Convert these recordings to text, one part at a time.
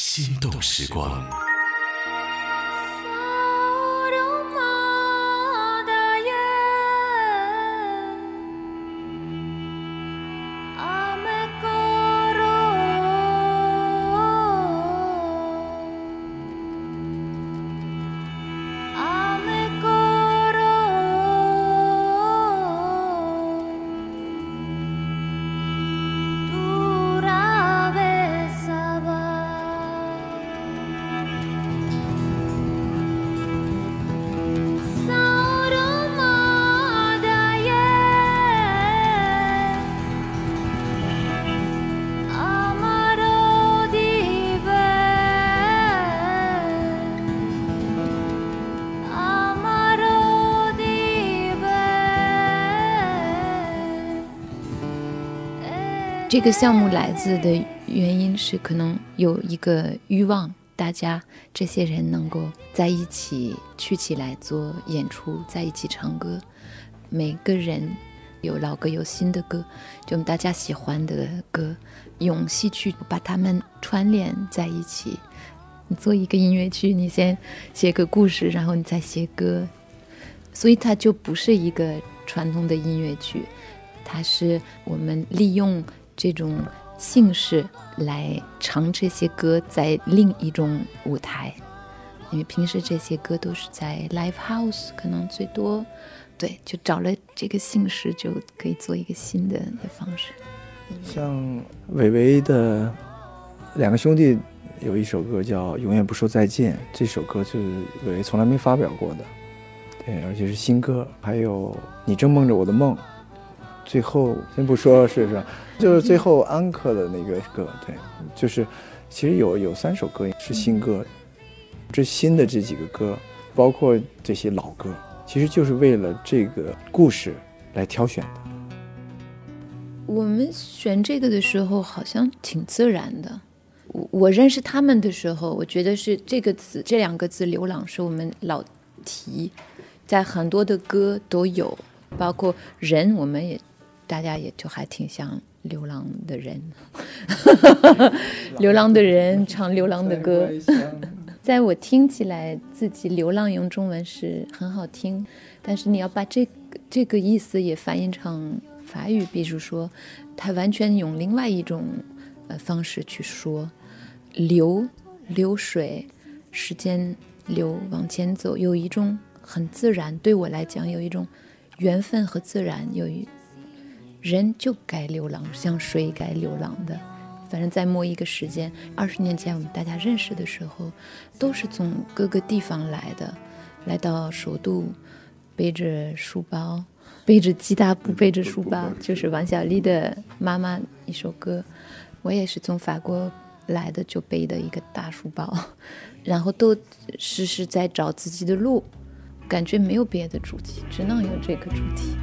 心动时光。这个项目来自的原因是，可能有一个欲望，大家这些人能够在一起聚起来做演出，在一起唱歌。每个人有老歌，有新的歌，就大家喜欢的歌，用戏曲把它们串联在一起。你做一个音乐剧，你先写个故事，然后你再写歌，所以它就不是一个传统的音乐剧，它是我们利用。这种形式来唱这些歌，在另一种舞台，因为平时这些歌都是在 live house，可能最多，对，就找了这个姓氏，就可以做一个新的方式。像韦唯的两个兄弟有一首歌叫《永远不说再见》，这首歌就是韦唯从来没发表过的，对，而且是新歌。还有你正梦着我的梦。最后先不说是是，就是最后安可的那个歌，对，就是其实有有三首歌是新歌，这新的这几个歌，包括这些老歌，其实就是为了这个故事来挑选的。我们选这个的时候好像挺自然的。我我认识他们的时候，我觉得是这个词这两个字“流浪”是我们老提，在很多的歌都有，包括人，我们也。大家也就还挺像流浪的人，流浪的人唱流浪的歌，在我听起来自己流浪用中文是很好听，但是你要把这个这个意思也翻译成法语，比如说，他完全用另外一种呃方式去说，流流水，时间流往前走，有一种很自然，对我来讲有一种缘分和自然，有一。人就该流浪，像水该流浪的。反正，在某一个时间，二十年前我们大家认识的时候，都是从各个地方来的，来到首都，背着书包，背着吉他不背着书包，就是王小利的妈妈一首歌。我也是从法国来的，就背的一个大书包，然后都时时在找自己的路，感觉没有别的主题，只能有这个主题。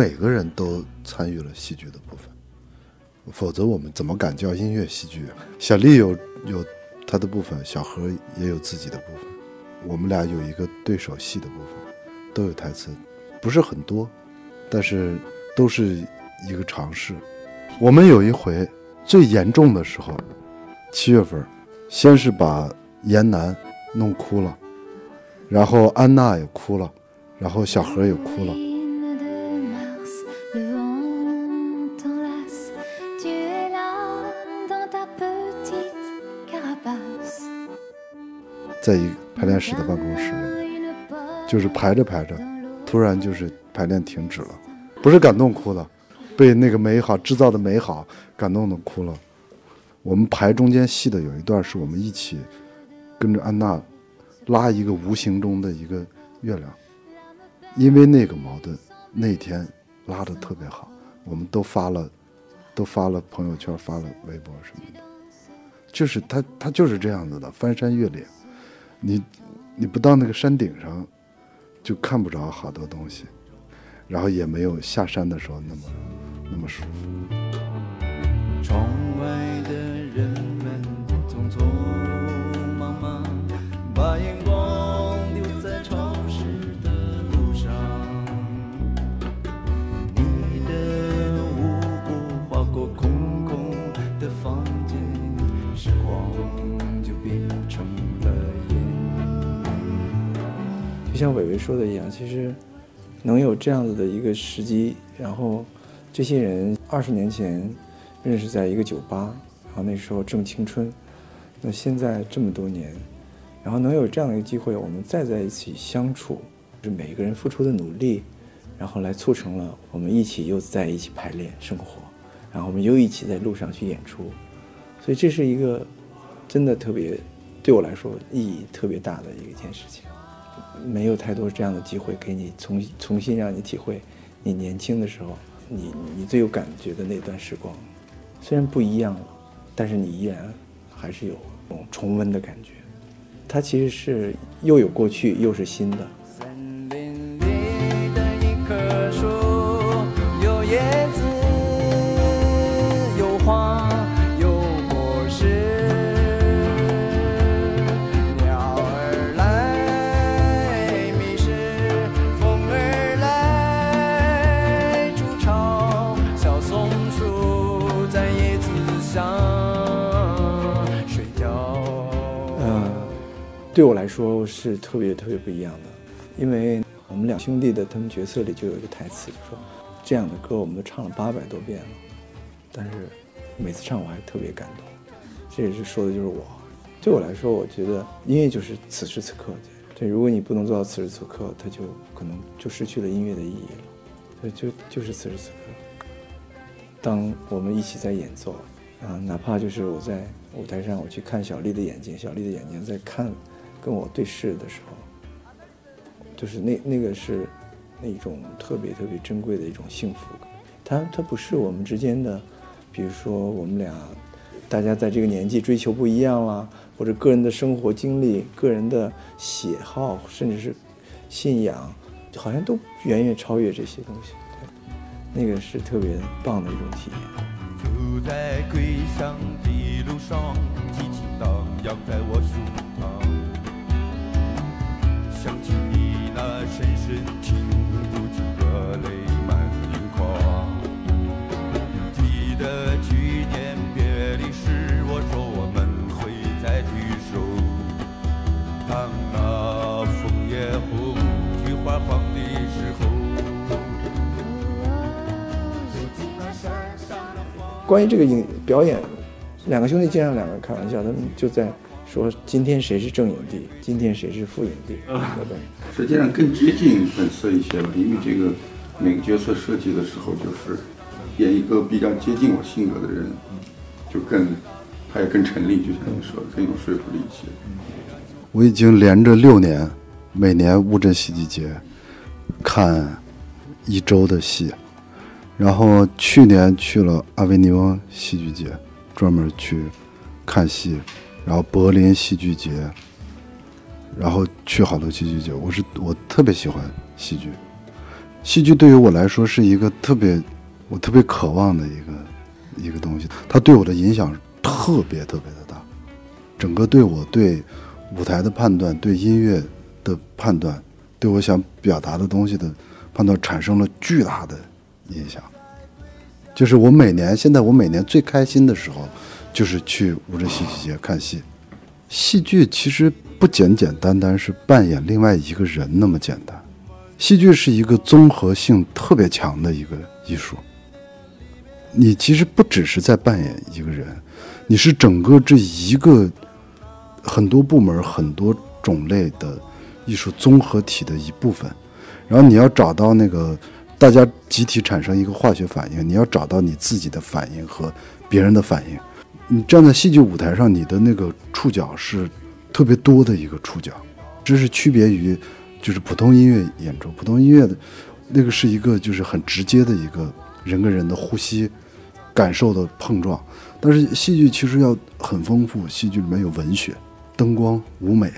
每个人都参与了戏剧的部分，否则我们怎么敢叫音乐戏剧？小丽有有她的部分，小何也有自己的部分，我们俩有一个对手戏的部分，都有台词，不是很多，但是都是一个尝试。我们有一回最严重的时候，七月份，先是把严楠弄哭了，然后安娜也哭了，然后小何也哭了。在一排练室的办公室里面，就是排着排着，突然就是排练停止了，不是感动哭了，被那个美好制造的美好感动的哭了。我们排中间戏的有一段是我们一起跟着安娜拉一个无形中的一个月亮，因为那个矛盾，那天拉的特别好，我们都发了，都发了朋友圈，发了微博什么的，就是他他就是这样子的，翻山越岭，你你不到那个山顶上，就看不着好多东西，然后也没有下山的时候那么那么舒服。像伟伟说的一样，其实能有这样子的一个时机，然后这些人二十年前认识在一个酒吧，然后那时候正青春，那现在这么多年，然后能有这样的一个机会，我们再在一起相处，是每一个人付出的努力，然后来促成了我们一起又在一起排练生活，然后我们又一起在路上去演出，所以这是一个真的特别对我来说意义特别大的一件事情。没有太多这样的机会给你重重新让你体会你年轻的时候，你你最有感觉的那段时光。虽然不一样了，但是你依然还是有种重温的感觉。它其实是又有过去又是新的。对我来说是特别特别不一样的，因为我们两兄弟的他们角色里就有一个台词，就说这样的歌我们都唱了八百多遍了，但是每次唱我还特别感动。这也是说的就是我。对我来说，我觉得音乐就是此时此刻。对，如果你不能做到此时此刻，它就可能就失去了音乐的意义了。对，就就是此时此刻。当我们一起在演奏，啊，哪怕就是我在舞台上，我去看小丽的眼睛，小丽的眼睛在看跟我对视的时候，就是那那个是那种特别特别珍贵的一种幸福感。它它不是我们之间的，比如说我们俩大家在这个年纪追求不一样啦，或者个人的生活经历、个人的喜好，甚至是信仰，好像都远远超越这些东西。对，那个是特别棒的一种体验。走在归乡的路上，激情荡漾在我胸深深情不住热泪满盈眶。记得去年别离时，我说我们会再聚首。当那枫叶红，菊花黄的时候。关于这个影表演，两个兄弟经常两个人开玩笑，他们就在说今天谁是正影帝，今天谁是副影帝，对不对？实际上更接近本色一些吧，因为这个每个角色设计的时候，就是演一个比较接近我性格的人，就更他也更成立，就像你说的，更有说服力一些。我已经连着六年，每年乌镇戏剧节看一周的戏，然后去年去了阿维尼翁戏剧节，专门去看戏，然后柏林戏剧节，然后去好多戏剧节。我是我特别喜欢戏剧，戏剧对于我来说是一个特别我特别渴望的一个一个东西，它对我的影响特别特别的大，整个对我对舞台的判断，对音乐的判断，对我想表达的东西的判断产生了巨大的影响。就是我每年，现在我每年最开心的时候，就是去乌镇戏剧节看戏。戏剧其实不简简单单是扮演另外一个人那么简单，戏剧是一个综合性特别强的一个艺术。你其实不只是在扮演一个人，你是整个这一个很多部门、很多种类的艺术综合体的一部分。然后你要找到那个大家集体产生一个化学反应，你要找到你自己的反应和别人的反应。你站在戏剧舞台上，你的那个触角是特别多的一个触角，这是区别于就是普通音乐演出，普通音乐的那个是一个就是很直接的一个人跟人的呼吸感受的碰撞，但是戏剧其实要很丰富，戏剧里面有文学、灯光、舞美、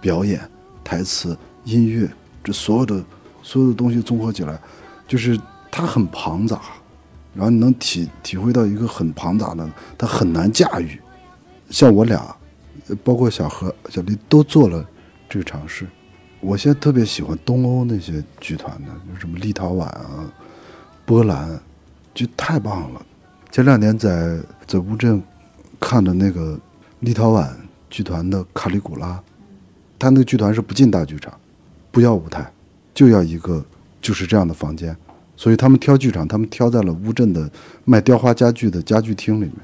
表演、台词、音乐，这所有的所有的东西综合起来，就是它很庞杂，然后你能体体会到一个很庞杂的，它很难驾驭。像我俩，包括小何、小丽都做了这个尝试。我现在特别喜欢东欧那些剧团的，就什么立陶宛啊、波兰，就太棒了。前两年在在乌镇看的那个立陶宛剧团的卡里古拉，他那个剧团是不进大剧场，不要舞台，就要一个就是这样的房间，所以他们挑剧场，他们挑在了乌镇的卖雕花家具的家具厅里面。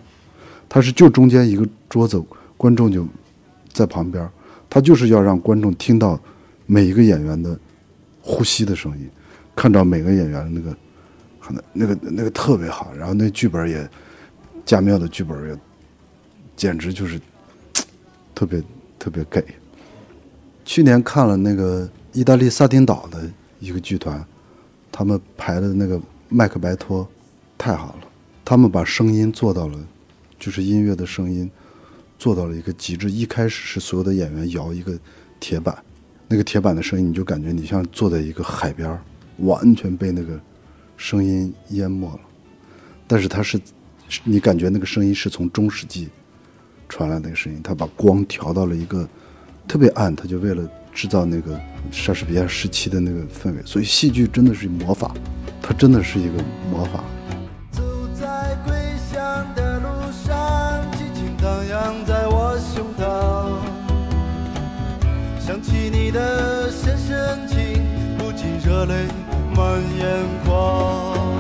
他是就中间一个桌子，观众就在旁边，他就是要让观众听到每一个演员的呼吸的声音，看到每个演员的那个很那个那个特别好，然后那剧本也加缪的剧本也简直就是特别特别给。去年看了那个意大利萨丁岛的一个剧团，他们排的那个《麦克白托》太好了，他们把声音做到了，就是音乐的声音做到了一个极致。一开始是所有的演员摇一个铁板，那个铁板的声音，你就感觉你像坐在一个海边，完全被那个声音淹没了。但是它是，你感觉那个声音是从中世纪传来的那个声音，他把光调到了一个特别暗，他就为了制造那个莎士比亚时期的那个氛围。所以戏剧真的是魔法，它真的是一个魔法。的深深情，不禁热泪满眼眶。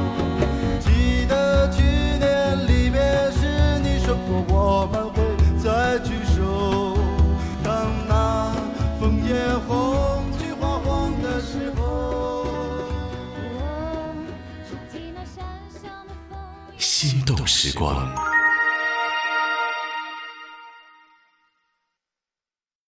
时光。